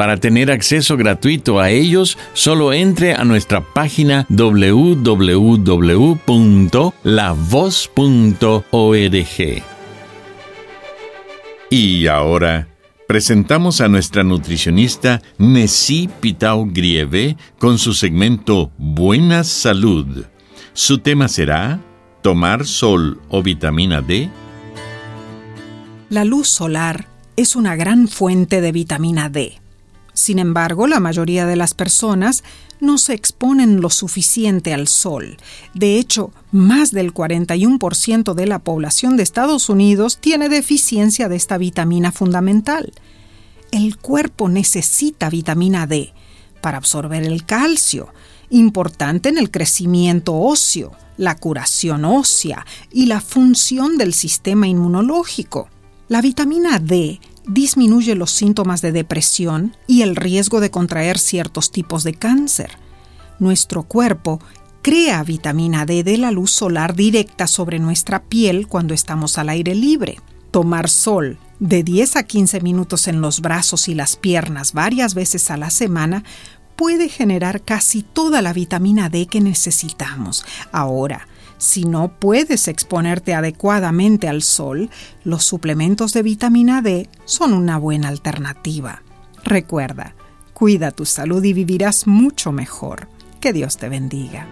Para tener acceso gratuito a ellos, solo entre a nuestra página www.lavoz.org. Y ahora presentamos a nuestra nutricionista Nessie Pitao Grieve con su segmento Buena Salud. Su tema será Tomar sol o vitamina D. La luz solar es una gran fuente de vitamina D. Sin embargo, la mayoría de las personas no se exponen lo suficiente al sol. De hecho, más del 41% de la población de Estados Unidos tiene deficiencia de esta vitamina fundamental. El cuerpo necesita vitamina D para absorber el calcio, importante en el crecimiento óseo, la curación ósea y la función del sistema inmunológico. La vitamina D disminuye los síntomas de depresión y el riesgo de contraer ciertos tipos de cáncer. Nuestro cuerpo crea vitamina D de la luz solar directa sobre nuestra piel cuando estamos al aire libre. Tomar sol de 10 a 15 minutos en los brazos y las piernas varias veces a la semana puede generar casi toda la vitamina D que necesitamos. Ahora, si no puedes exponerte adecuadamente al sol, los suplementos de vitamina D son una buena alternativa. Recuerda, cuida tu salud y vivirás mucho mejor. Que Dios te bendiga.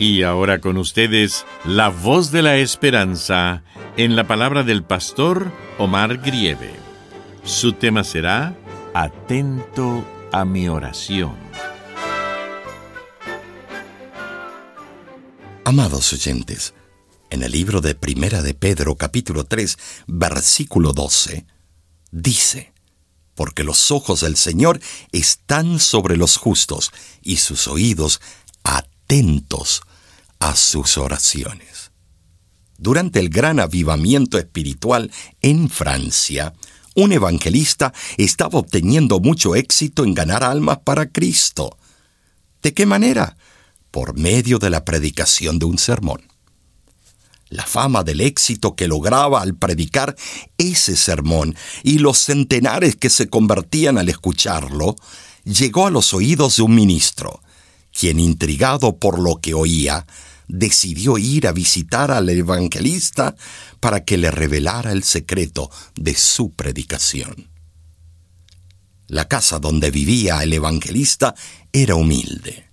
Y ahora con ustedes, la voz de la esperanza en la palabra del pastor Omar Grieve. Su tema será Atento a mi oración. Amados oyentes, en el libro de Primera de Pedro capítulo 3 versículo 12, dice, porque los ojos del Señor están sobre los justos y sus oídos atentos a sus oraciones. Durante el gran avivamiento espiritual en Francia, un evangelista estaba obteniendo mucho éxito en ganar almas para Cristo. ¿De qué manera? Por medio de la predicación de un sermón. La fama del éxito que lograba al predicar ese sermón y los centenares que se convertían al escucharlo, llegó a los oídos de un ministro, quien, intrigado por lo que oía, decidió ir a visitar al evangelista para que le revelara el secreto de su predicación. La casa donde vivía el evangelista era humilde.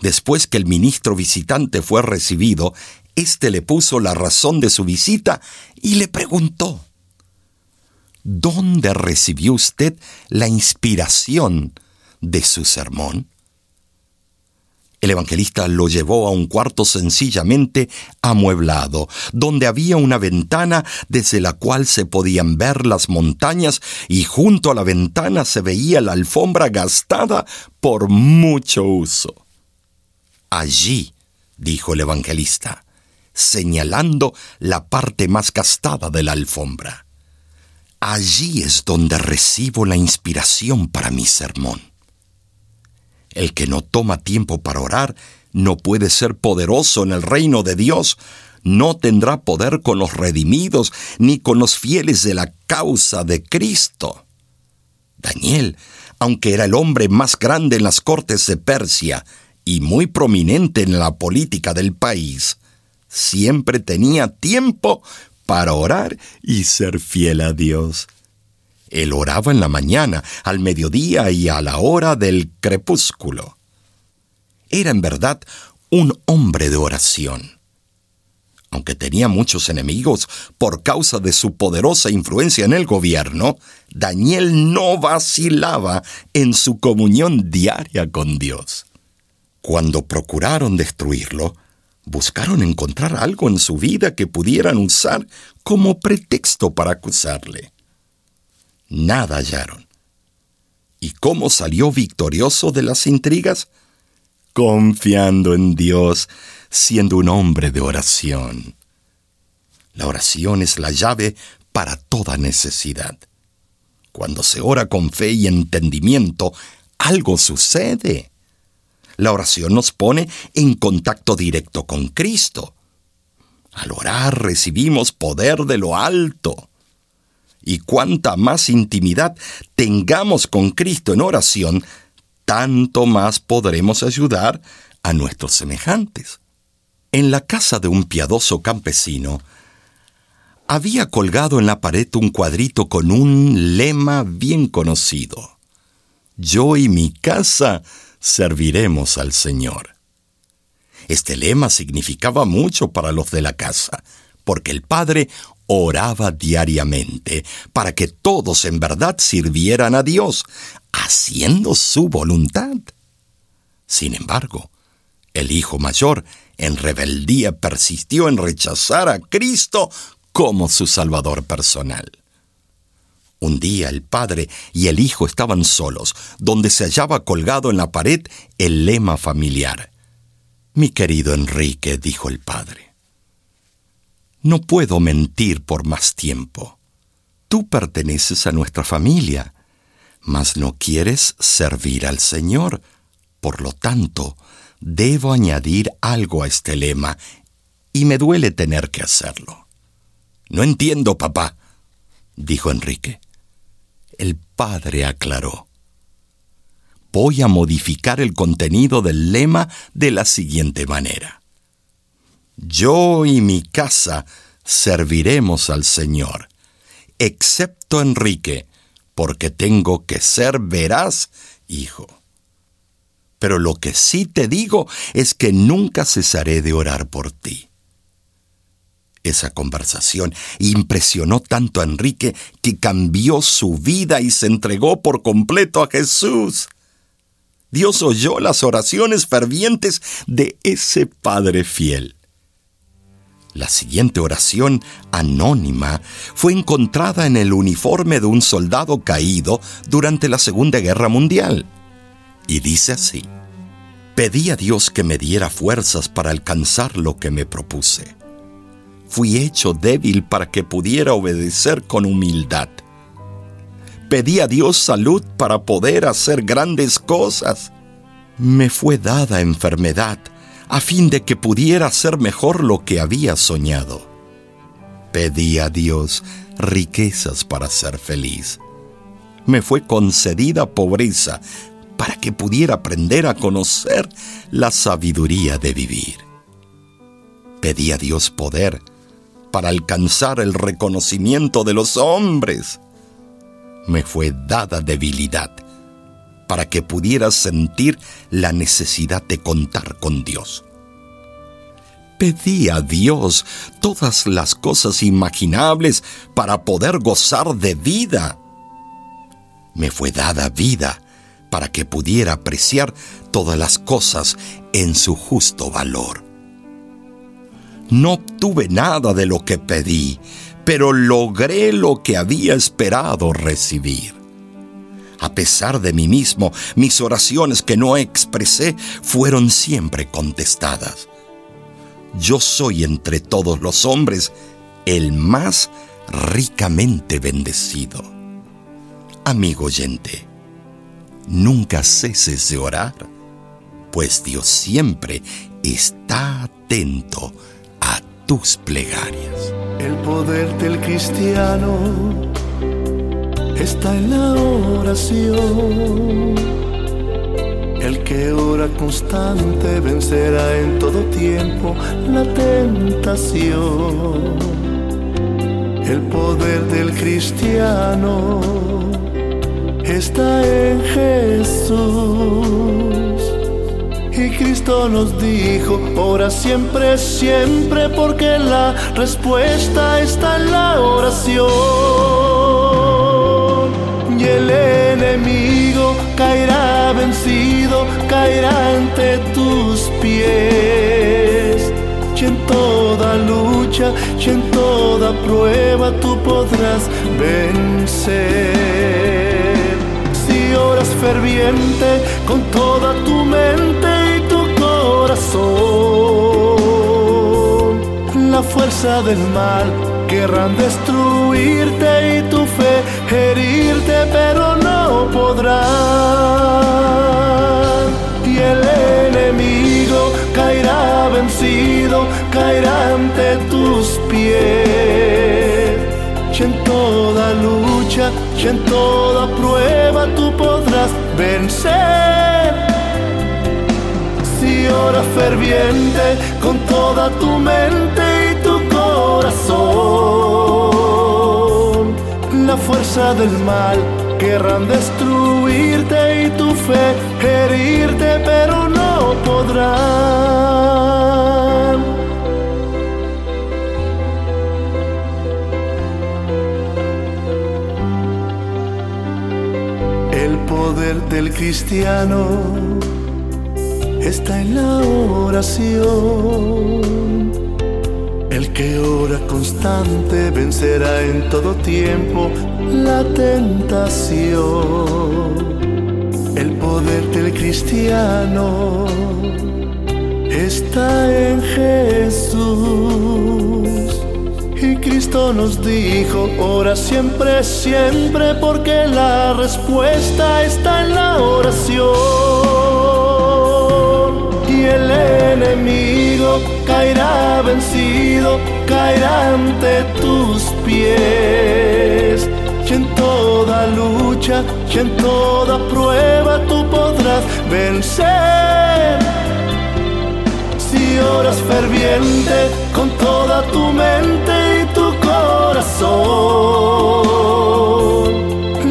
Después que el ministro visitante fue recibido, éste le puso la razón de su visita y le preguntó, ¿Dónde recibió usted la inspiración de su sermón? El evangelista lo llevó a un cuarto sencillamente amueblado, donde había una ventana desde la cual se podían ver las montañas y junto a la ventana se veía la alfombra gastada por mucho uso. Allí, dijo el evangelista, señalando la parte más gastada de la alfombra. Allí es donde recibo la inspiración para mi sermón. El que no toma tiempo para orar no puede ser poderoso en el reino de Dios, no tendrá poder con los redimidos ni con los fieles de la causa de Cristo. Daniel aunque era el hombre más grande en las cortes de Persia y muy prominente en la política del país, siempre tenía tiempo para orar y ser fiel a Dios. Él oraba en la mañana, al mediodía y a la hora del crepúsculo. Era en verdad un hombre de oración. Aunque tenía muchos enemigos por causa de su poderosa influencia en el gobierno, Daniel no vacilaba en su comunión diaria con Dios. Cuando procuraron destruirlo, buscaron encontrar algo en su vida que pudieran usar como pretexto para acusarle. Nada hallaron. ¿Y cómo salió victorioso de las intrigas? Confiando en Dios, siendo un hombre de oración. La oración es la llave para toda necesidad. Cuando se ora con fe y entendimiento, algo sucede. La oración nos pone en contacto directo con Cristo. Al orar recibimos poder de lo alto. Y cuanta más intimidad tengamos con Cristo en oración, tanto más podremos ayudar a nuestros semejantes. En la casa de un piadoso campesino, había colgado en la pared un cuadrito con un lema bien conocido. Yo y mi casa serviremos al Señor. Este lema significaba mucho para los de la casa, porque el padre oraba diariamente para que todos en verdad sirvieran a Dios, haciendo su voluntad. Sin embargo, el hijo mayor, en rebeldía, persistió en rechazar a Cristo como su Salvador personal. Un día el padre y el hijo estaban solos, donde se hallaba colgado en la pared el lema familiar. Mi querido Enrique, dijo el padre, no puedo mentir por más tiempo. Tú perteneces a nuestra familia, mas no quieres servir al Señor. Por lo tanto, debo añadir algo a este lema, y me duele tener que hacerlo. No entiendo, papá, dijo Enrique. El padre aclaró. Voy a modificar el contenido del lema de la siguiente manera. Yo y mi casa serviremos al Señor, excepto Enrique, porque tengo que ser veraz, hijo. Pero lo que sí te digo es que nunca cesaré de orar por ti. Esa conversación impresionó tanto a Enrique que cambió su vida y se entregó por completo a Jesús. Dios oyó las oraciones fervientes de ese Padre fiel. La siguiente oración, anónima, fue encontrada en el uniforme de un soldado caído durante la Segunda Guerra Mundial. Y dice así, pedí a Dios que me diera fuerzas para alcanzar lo que me propuse fui hecho débil para que pudiera obedecer con humildad. Pedí a Dios salud para poder hacer grandes cosas. Me fue dada enfermedad a fin de que pudiera hacer mejor lo que había soñado. Pedí a Dios riquezas para ser feliz. Me fue concedida pobreza para que pudiera aprender a conocer la sabiduría de vivir. Pedí a Dios poder para alcanzar el reconocimiento de los hombres. Me fue dada debilidad para que pudiera sentir la necesidad de contar con Dios. Pedí a Dios todas las cosas imaginables para poder gozar de vida. Me fue dada vida para que pudiera apreciar todas las cosas en su justo valor. No obtuve nada de lo que pedí, pero logré lo que había esperado recibir. A pesar de mí mismo, mis oraciones que no expresé fueron siempre contestadas. Yo soy entre todos los hombres el más ricamente bendecido. Amigo oyente, nunca ceses de orar, pues Dios siempre está atento tus plegarias. El poder del cristiano está en la oración. El que ora constante vencerá en todo tiempo la tentación. El poder del cristiano está en Jesús. Y Cristo nos dijo, ora siempre, siempre, porque la respuesta está en la oración. Y el enemigo caerá vencido, caerá ante tus pies. Y en toda lucha, y en toda prueba tú podrás vencer. Si oras ferviente con toda tu mente, la fuerza del mal querrán y tu fe herirte, pero no podrán. Y el enemigo caerá vencido, caerá ante tus pies. Y en toda lucha, y en toda prueba tú podrás vencer ora ferviente con toda tu mente y tu corazón. Fuerza del mal querrán destruirte y tu fe herirte, pero no podrán. El poder del cristiano está en la oración. El que ora constante vencerá en todo tiempo la tentación. El poder del cristiano está en Jesús. Y Cristo nos dijo, ora siempre, siempre, porque la respuesta está en la oración el enemigo caerá vencido, caerá ante tus pies. Toda lucha, y en toda prueba tú podrás vencer. Si oras ferviente con toda tu mente y tu corazón,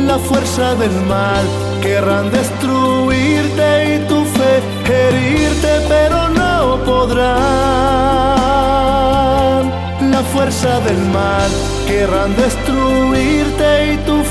la fuerza del mal querrán destruirte y tu fe herirte, pero no podrán. La fuerza del mal querrán destruirte y tu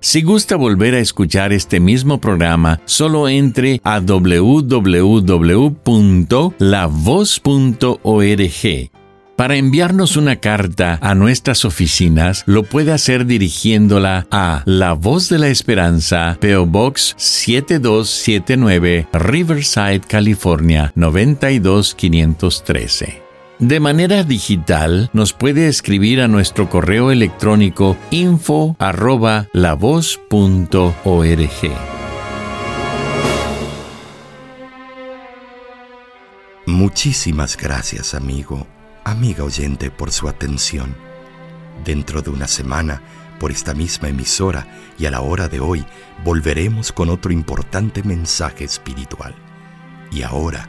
Si gusta volver a escuchar este mismo programa, solo entre a www.lavoz.org para enviarnos una carta a nuestras oficinas, lo puede hacer dirigiéndola a La Voz de la Esperanza, PO Box 7279, Riverside, California 92513. De manera digital, nos puede escribir a nuestro correo electrónico info Muchísimas gracias, amigo amiga oyente, por su atención. Dentro de una semana, por esta misma emisora y a la hora de hoy, volveremos con otro importante mensaje espiritual. Y ahora